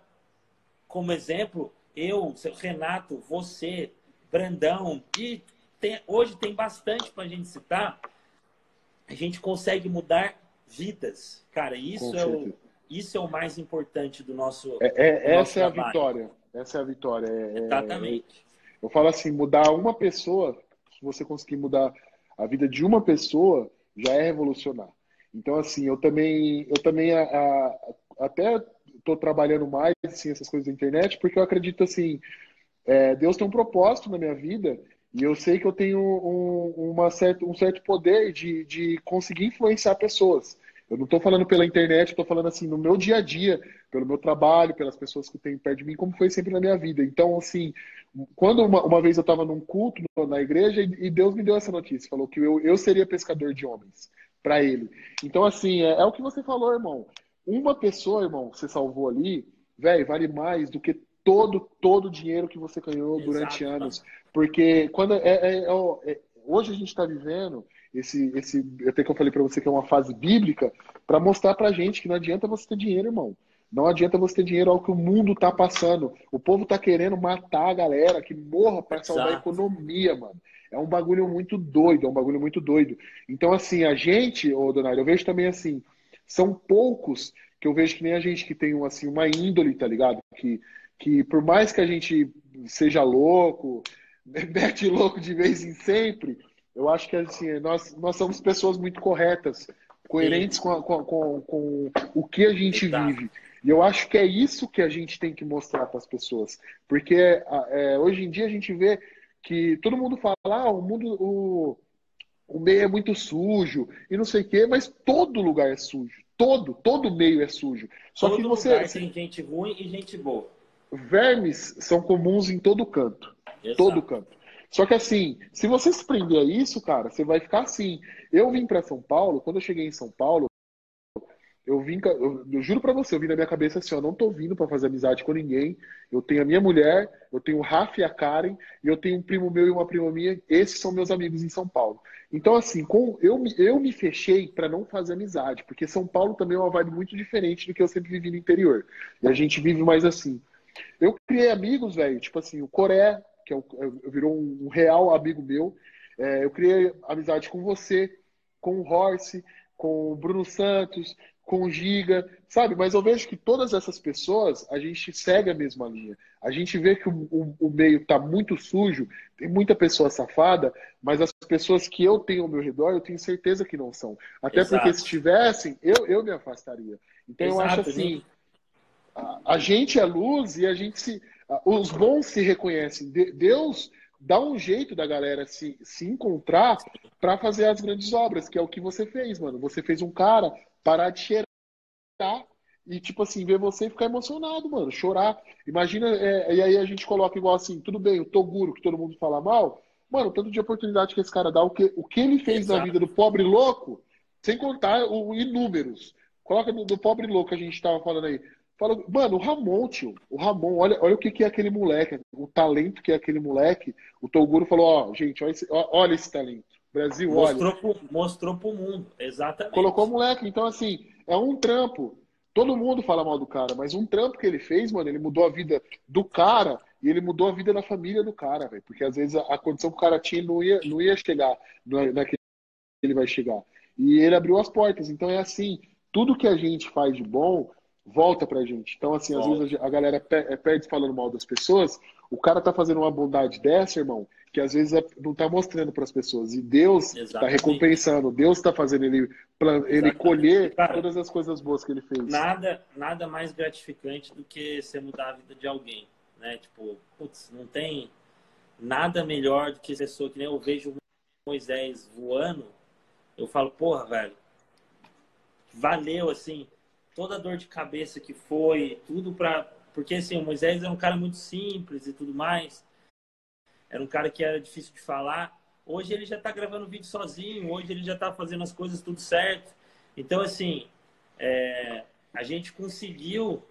como exemplo, eu, Renato, você, Brandão, e tem, hoje tem bastante para a gente citar, a gente consegue mudar vidas. Cara, isso, é o, isso é o mais importante do nosso. É, é do nosso essa trabalho. é a vitória. Essa é a vitória. É, é Exatamente. Eu falo assim, mudar uma pessoa, se você conseguir mudar a vida de uma pessoa, já é revolucionar. Então, assim, eu também, eu também a, a, até estou trabalhando mais assim, essas coisas da internet, porque eu acredito assim, é, Deus tem um propósito na minha vida e eu sei que eu tenho um, uma certa, um certo poder de, de conseguir influenciar pessoas. Eu não estou falando pela internet, estou falando assim no meu dia a dia, pelo meu trabalho, pelas pessoas que tenho perto de mim, como foi sempre na minha vida. Então, assim, quando uma, uma vez eu estava num culto na igreja e Deus me deu essa notícia, falou que eu, eu seria pescador de homens para ele. Então, assim, é, é, o que você falou, irmão. Uma pessoa, irmão, que você salvou ali, velho, vale mais do que todo todo o dinheiro que você ganhou Exato. durante anos. Porque quando é, é, é, é hoje a gente está vivendo esse, esse, até que eu falei para você que é uma fase bíblica, para mostrar para gente que não adianta você ter dinheiro, irmão. Não adianta você ter dinheiro ao que o mundo tá passando. O povo tá querendo matar a galera, que morra para salvar a economia, mano. É um bagulho muito doido, é um bagulho muito doido. Então, assim, a gente, ô Donário, eu vejo também assim, são poucos que eu vejo que nem a gente que tem assim, uma índole, tá ligado? Que, que por mais que a gente seja louco, *laughs* mete louco de vez em sempre, eu acho que assim, nós, nós somos pessoas muito corretas, coerentes com, a, com, com, com, o que a gente Exato. vive. E eu acho que é isso que a gente tem que mostrar para as pessoas. Porque é, hoje em dia a gente vê que todo mundo fala, ah, o mundo, o, o meio é muito sujo e não sei o quê, mas todo lugar é sujo. Todo, todo meio é sujo. Só todo que você. Lugar tem gente ruim e gente boa. Vermes são comuns em todo canto. Exato. Todo canto. Só que assim, se você se prender a isso, cara, você vai ficar assim. Eu vim para São Paulo, quando eu cheguei em São Paulo, eu vim, eu, eu juro para você, eu vim na minha cabeça assim, eu não tô vindo para fazer amizade com ninguém. Eu tenho a minha mulher, eu tenho o Rafa e a Karen, e eu tenho um primo meu e uma prima minha. Esses são meus amigos em São Paulo. Então, assim, com, eu, eu me fechei para não fazer amizade, porque São Paulo também é uma vibe muito diferente do que eu sempre vivi no interior. E a gente vive mais assim. Eu criei amigos, velho, tipo assim, o Coré, que é o, é, virou um real amigo meu. É, eu criei amizade com você, com o Horse, com o Bruno Santos, com o Giga, sabe? Mas eu vejo que todas essas pessoas, a gente segue a mesma linha. A gente vê que o, o, o meio está muito sujo, tem muita pessoa safada, mas as pessoas que eu tenho ao meu redor, eu tenho certeza que não são. Até Exato. porque se tivessem, eu, eu me afastaria. Então Exato, eu acho assim, a, a, gente é luz e a gente se... Os bons se reconhecem. Deus dá um jeito da galera se, se encontrar para fazer as grandes obras, que é o que você fez, mano. Você fez um cara parar de cheirar e, tipo assim, ver você e ficar emocionado, mano, chorar. Imagina, é, e aí a gente coloca igual assim, tudo bem, o Toguro, que todo mundo fala mal, mano, tanto de oportunidade que esse cara dá, o que, o que ele fez Exato. na vida do pobre louco, sem contar o inúmeros. Coloca do, do pobre louco que a gente tava falando aí. Fala, mano, o Ramon, tio. O Ramon, olha, olha o que, que é aquele moleque, o talento que é aquele moleque. O Toguro falou, ó, gente, olha esse, olha esse talento. Brasil, mostrou olha. Pro, mostrou pro mundo, exatamente. Colocou o moleque. Então, assim, é um trampo. Todo mundo fala mal do cara, mas um trampo que ele fez, mano, ele mudou a vida do cara e ele mudou a vida da família do cara, velho. Porque às vezes a, a, condição que o cara tinha não ia, não ia chegar naquele ele vai chegar. E ele abriu as portas. Então é assim, tudo que a gente faz de bom volta pra gente. Então, assim, às vezes a galera perde falando mal das pessoas. O cara tá fazendo uma bondade dessa, irmão, que às vezes é, não tá mostrando para as pessoas. E Deus tá Exatamente. tá recompensando, Deus tá fazendo ele, ele colher cara, todas as coisas boas que ele fez. Nada, nada mais gratificante do que você mudar a vida de alguém, né? Tipo, putz, não tem nada melhor do que pessoa que nem eu vejo Moisés voando, eu falo, porra, velho, valeu assim toda a dor de cabeça que foi, tudo para porque assim, o Moisés era um cara muito simples e tudo mais. Era um cara que era difícil de falar. Hoje ele já está gravando vídeo sozinho, hoje ele já está fazendo as coisas tudo certo. Então, assim, é, a gente conseguiu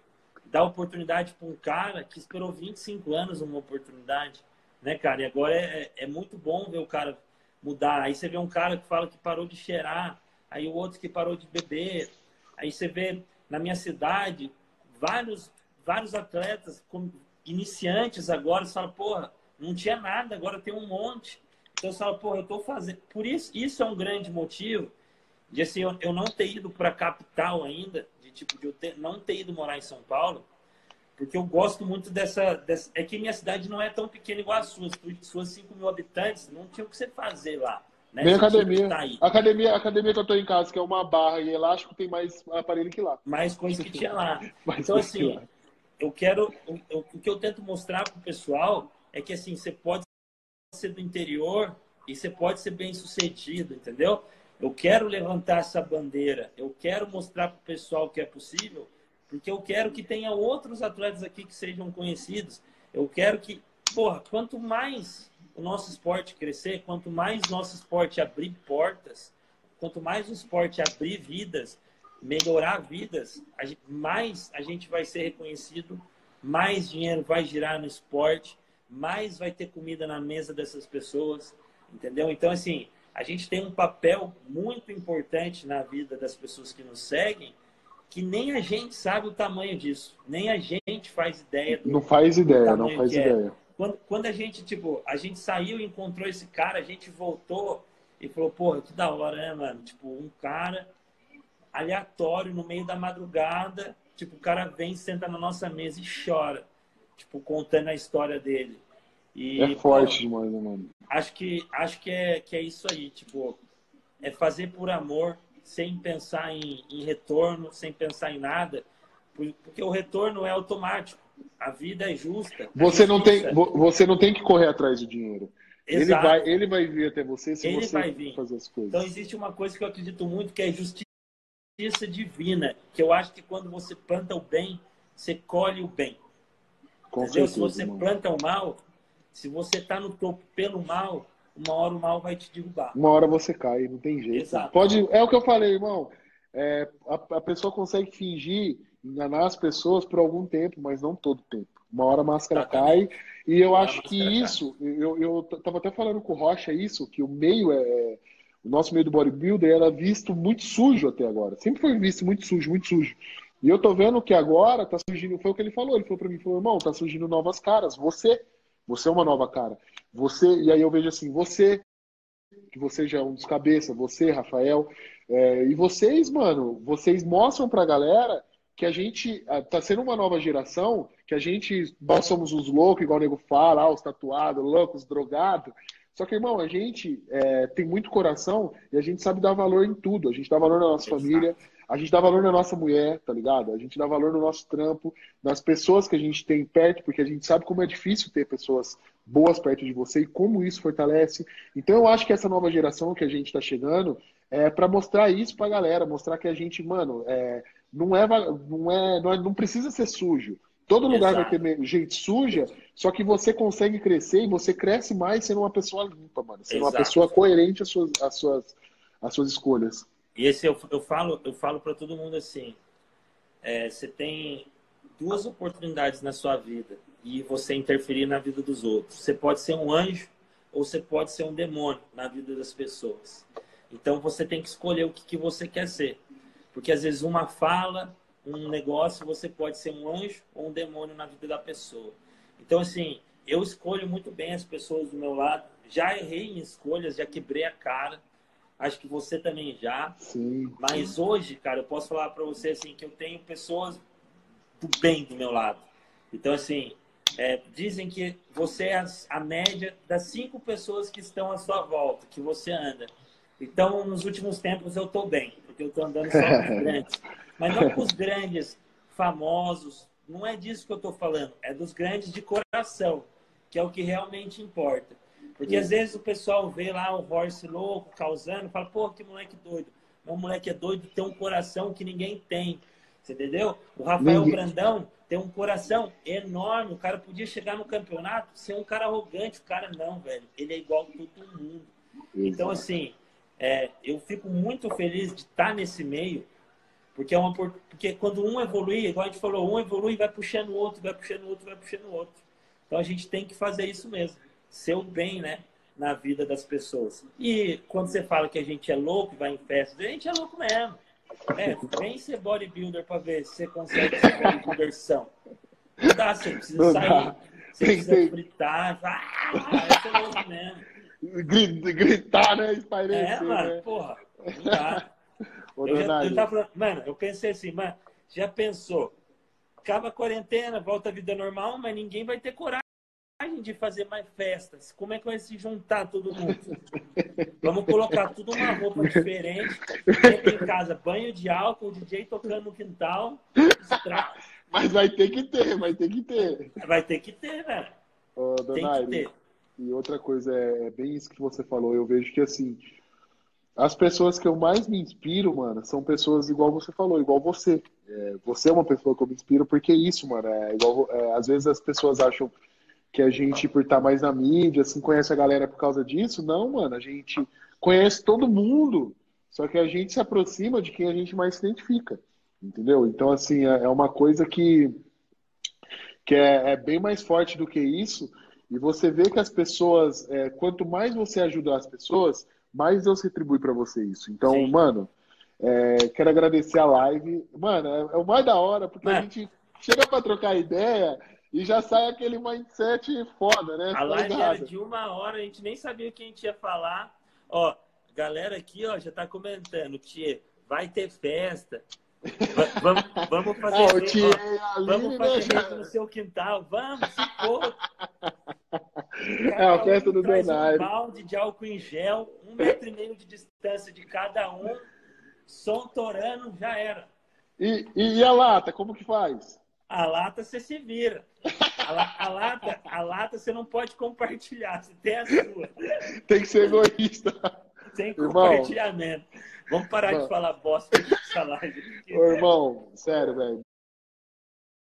dar oportunidade para um cara que esperou 25 anos uma oportunidade, né, cara? E agora é, é muito bom ver o cara mudar. Aí você vê um cara que fala que parou de cheirar, aí o outro que parou de beber. Aí você vê na minha cidade, vários, vários atletas iniciantes agora, você fala, porra, não tinha nada, agora tem um monte. Então você fala, porra, eu tô fazendo. Por isso, isso é um grande motivo de assim, eu, eu não ter ido para a capital ainda, de tipo, de eu ter, não ter ido morar em São Paulo, porque eu gosto muito dessa, dessa. É que minha cidade não é tão pequena igual a sua. Suas 5 mil habitantes, não tinha o que você fazer lá. Né? Minha academia. Tá academia. Academia que eu tô em casa, que é uma barra e elástico, tem mais aparelho que lá. Mais coisa que tinha lá. então, assim, eu quero. Eu, o que eu tento mostrar pro pessoal é que assim, você pode ser do interior e você pode ser bem sucedido, entendeu? Eu quero levantar essa bandeira, eu quero mostrar para o pessoal que é possível, porque eu quero que tenha outros atletas aqui que sejam conhecidos. Eu quero que, porra, quanto mais o nosso esporte crescer, quanto mais nosso esporte abrir portas, quanto mais o esporte abrir vidas, melhorar vidas, mais a gente vai ser reconhecido, mais dinheiro vai girar no esporte, mais vai ter comida na mesa dessas pessoas, entendeu? Então, assim, a gente tem um papel muito importante na vida das pessoas que nos seguem, que nem a gente sabe o tamanho disso, nem a gente faz ideia. Do, não faz ideia, não faz é. ideia. É. Quando, quando a gente, tipo, a gente saiu e encontrou esse cara, a gente voltou e falou, porra, que da hora, né, mano? Tipo, um cara aleatório no meio da madrugada, tipo, o cara vem, senta na nossa mesa e chora, tipo, contando a história dele. E, é forte demais, né, mano. Acho que, acho que, é, que é isso aí, tipo, é fazer por amor, sem pensar em, em retorno, sem pensar em nada, porque o retorno é automático. A vida é justa. Você não tem, você não tem que correr atrás do dinheiro. Ele vai, ele vai vir até você se ele você fazer as coisas. Então existe uma coisa que eu acredito muito que é justiça divina, que eu acho que quando você planta o bem, você colhe o bem. Com? Certeza, se você mano. planta o mal, se você está no topo pelo mal, uma hora o mal vai te derrubar. Uma hora você cai, não tem jeito. Exato. Pode, é o que eu falei, irmão. É, a, a pessoa consegue fingir enganar as pessoas por algum tempo, mas não todo tempo. Uma hora a máscara cai. E eu acho que isso, eu, eu tava até falando com o Rocha isso, que o meio é, é. O nosso meio do bodybuilder era visto muito sujo até agora. Sempre foi visto muito sujo, muito sujo. E eu tô vendo que agora tá surgindo, foi o que ele falou. Ele falou para mim, falou, irmão, tá surgindo novas caras. Você, você é uma nova cara. Você, e aí eu vejo assim, você, que você já é um dos cabeças, você, Rafael, é, e vocês, mano, vocês mostram pra galera que a gente ah, tá sendo uma nova geração, que a gente, nós somos os loucos, igual o nego fala, ah, os tatuados, loucos, drogados. Só que, irmão, a gente é, tem muito coração e a gente sabe dar valor em tudo. A gente dá valor na nossa Exato. família, a gente dá valor na nossa mulher, tá ligado? A gente dá valor no nosso trampo, nas pessoas que a gente tem perto, porque a gente sabe como é difícil ter pessoas boas perto de você e como isso fortalece. Então eu acho que essa nova geração que a gente está chegando é para mostrar isso para a galera, mostrar que a gente, mano, é, não é, não é, não, é, não precisa ser sujo. Todo lugar Exato. vai ter gente suja, só que você consegue crescer e você cresce mais sendo uma pessoa limpa, mano. Sendo Exato. uma pessoa coerente às suas, às suas, às suas escolhas. E esse eu, eu falo, eu falo para todo mundo assim: é, você tem duas oportunidades na sua vida e você interferir na vida dos outros. Você pode ser um anjo ou você pode ser um demônio na vida das pessoas. Então você tem que escolher o que, que você quer ser. Porque às vezes uma fala, um negócio, você pode ser um anjo ou um demônio na vida da pessoa. Então, assim, eu escolho muito bem as pessoas do meu lado. Já errei em escolhas, já quebrei a cara. Acho que você também já. Sim. Mas hoje, cara, eu posso falar para você assim que eu tenho pessoas do bem do meu lado. Então, assim, é, dizem que você é a média das cinco pessoas que estão à sua volta, que você anda. Então, nos últimos tempos, eu estou bem, porque eu estou andando só com os *laughs* grandes. Mas não com os grandes famosos, não é disso que eu estou falando, é dos grandes de coração, que é o que realmente importa. Porque às vezes o pessoal vê lá o Horse louco, causando, fala, pô, que moleque doido. Meu moleque é doido, tem um coração que ninguém tem. Você entendeu? O Rafael ninguém. Brandão tem um coração enorme. O cara podia chegar no campeonato ser um cara arrogante. O cara não, velho. Ele é igual a todo mundo. Então, assim, é, eu fico muito feliz de estar nesse meio, porque é uma porque quando um evolui, igual a gente falou, um evolui vai puxando o outro, vai puxando o outro, vai puxando o outro. Então a gente tem que fazer isso mesmo, ser o bem, né, na vida das pessoas. E quando você fala que a gente é louco, vai em festa, a gente é louco mesmo. É, vem ser bodybuilder para ver se você consegue ser bodybuilder são. Não dá, você precisa Não sair, dá. você precisa fritar, ah, é louco mesmo gritar, né? Espairecer, é, mano, né? porra. *laughs* Ô, eu, já, eu tava mano, eu pensei assim, mano, já pensou? Acaba a quarentena, volta a vida normal, mas ninguém vai ter coragem de fazer mais festas. Como é que vai se juntar todo mundo? *laughs* Vamos colocar tudo uma roupa diferente. Dentro em casa, banho de álcool, DJ tocando no quintal. *laughs* Mas vai ter que ter, vai ter que ter. Vai ter que ter, velho. Ô, Tem que ter. E outra coisa, é, é bem isso que você falou. Eu vejo que, assim, as pessoas que eu mais me inspiro, mano, são pessoas igual você falou, igual você. É, você é uma pessoa que eu me inspiro porque é isso, mano. É igual, é, às vezes as pessoas acham que a gente, por estar mais na mídia, assim, conhece a galera por causa disso. Não, mano, a gente conhece todo mundo. Só que a gente se aproxima de quem a gente mais se identifica. Entendeu? Então, assim, é, é uma coisa que, que é, é bem mais forte do que isso. E você vê que as pessoas, é, quanto mais você ajudar as pessoas, mais Deus retribui para você isso. Então, Sim. mano, é, quero agradecer a live. Mano, é, é o mais da hora, porque a gente chega para trocar ideia e já sai aquele mindset foda, né? A live era de uma hora, a gente nem sabia o que a gente ia falar. Ó, galera aqui, ó, já tá comentando que vai ter festa. Vamos, vamos *laughs* fazer ah, evento, vamos fazer né, no seu quintal. Vamos, se for. É a festa do Donário. Um balde de álcool em gel, um metro e meio de distância de cada um, som torando, já era. E, e, e a lata, como que faz? A lata você se vira. A, a, lata, a lata você não pode compartilhar, você tem a sua. Tem que ser egoísta. Sem compartilhamento. Vamos parar de falar bosta nessa live. Ô, irmão, sério, velho.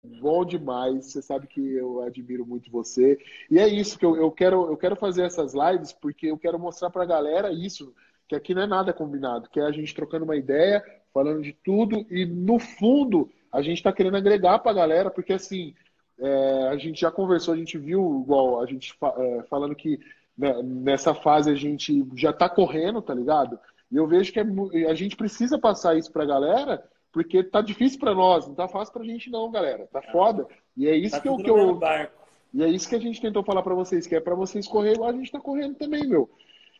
Bom demais. Você sabe que eu admiro muito você. E é isso que eu, eu quero. Eu quero fazer essas lives porque eu quero mostrar pra galera isso. Que aqui não é nada combinado, que é a gente trocando uma ideia, falando de tudo, e no fundo a gente está querendo agregar para a galera, porque assim, é, a gente já conversou, a gente viu, igual a gente é, falando que né, nessa fase a gente já está correndo, tá ligado? E eu vejo que é, a gente precisa passar isso para a galera, porque tá difícil para nós, não tá fácil para a gente não, galera. Tá foda. E é isso tá que, eu, que eu e é isso que a gente tentou falar para vocês, que é para vocês correr igual a gente tá correndo também, meu.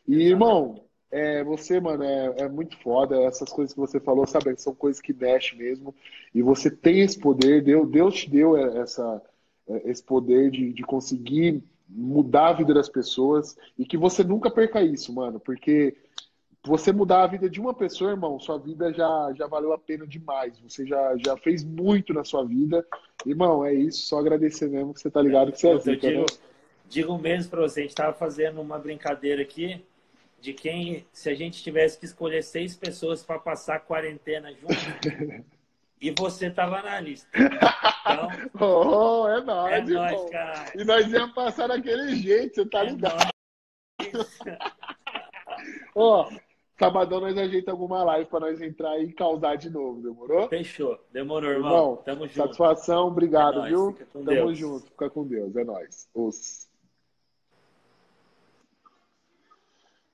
E irmão, é, você, mano, é, é, muito foda. Essas coisas que você falou, sabe, são coisas que mexem mesmo. E você tem esse poder, Deus, Deus te deu essa, esse poder de, de conseguir mudar a vida das pessoas e que você nunca perca isso, mano, porque você mudar a vida de uma pessoa, irmão, sua vida já, já valeu a pena demais. Você já, já fez muito na sua vida. Irmão, é isso. Só agradecer mesmo que você tá ligado que você é zica, digo, né? digo mesmo pra você, a gente tava fazendo uma brincadeira aqui de quem, se a gente tivesse que escolher seis pessoas para passar a quarentena junto, *laughs* e você tava na lista. Então, *laughs* oh, é nóis, é nóis, cara. E nós íamos passar daquele jeito, você tá é ligado? *laughs* Ó, oh, sabadão nós ajeita alguma live para nós entrar e causar de novo, demorou? Fechou. Demorou, irmão. irmão Tamo junto. Satisfação, obrigado, é viu? Tamo Deus. junto. Fica com Deus. É nóis. Os...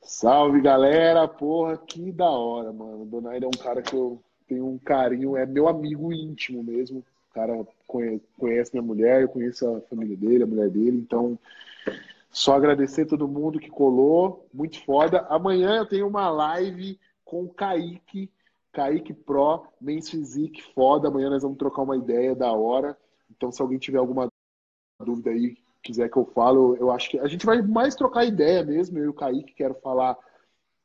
Salve, galera. Porra, que da hora, mano. Donaire é um cara que eu tenho um carinho, é meu amigo íntimo mesmo. O cara conhece minha mulher, eu conheço a família dele, a mulher dele, então só agradecer todo mundo que colou, muito foda. Amanhã eu tenho uma live com o Kaique, Kaique Pro, Men's Physique, foda. Amanhã nós vamos trocar uma ideia da hora. Então, se alguém tiver alguma dúvida aí, quiser que eu falo, eu acho que a gente vai mais trocar ideia mesmo. Eu e o Kaique quero falar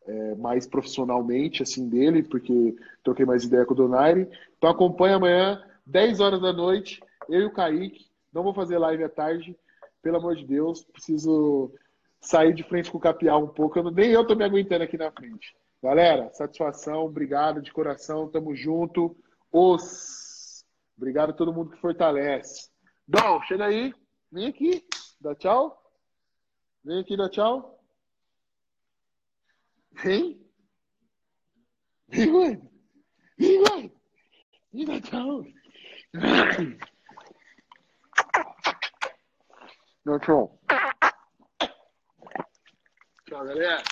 é, mais profissionalmente assim dele, porque troquei mais ideia com o Donaire. Então acompanha amanhã, 10 horas da noite, eu e o Kaique. Não vou fazer live à tarde, pelo amor de Deus, preciso sair de frente com o Capial um pouco. Eu, nem eu tô me aguentando aqui na frente. Galera, satisfação, obrigado de coração, tamo junto. Os. Obrigado a todo mundo que fortalece. Dom, chega aí. Vem aqui, dá tchau. Vem aqui, dá tchau. Vem. Vem, mãe. Vem, mãe. Vem, dá tchau. Dá tchau. Tchau, galera.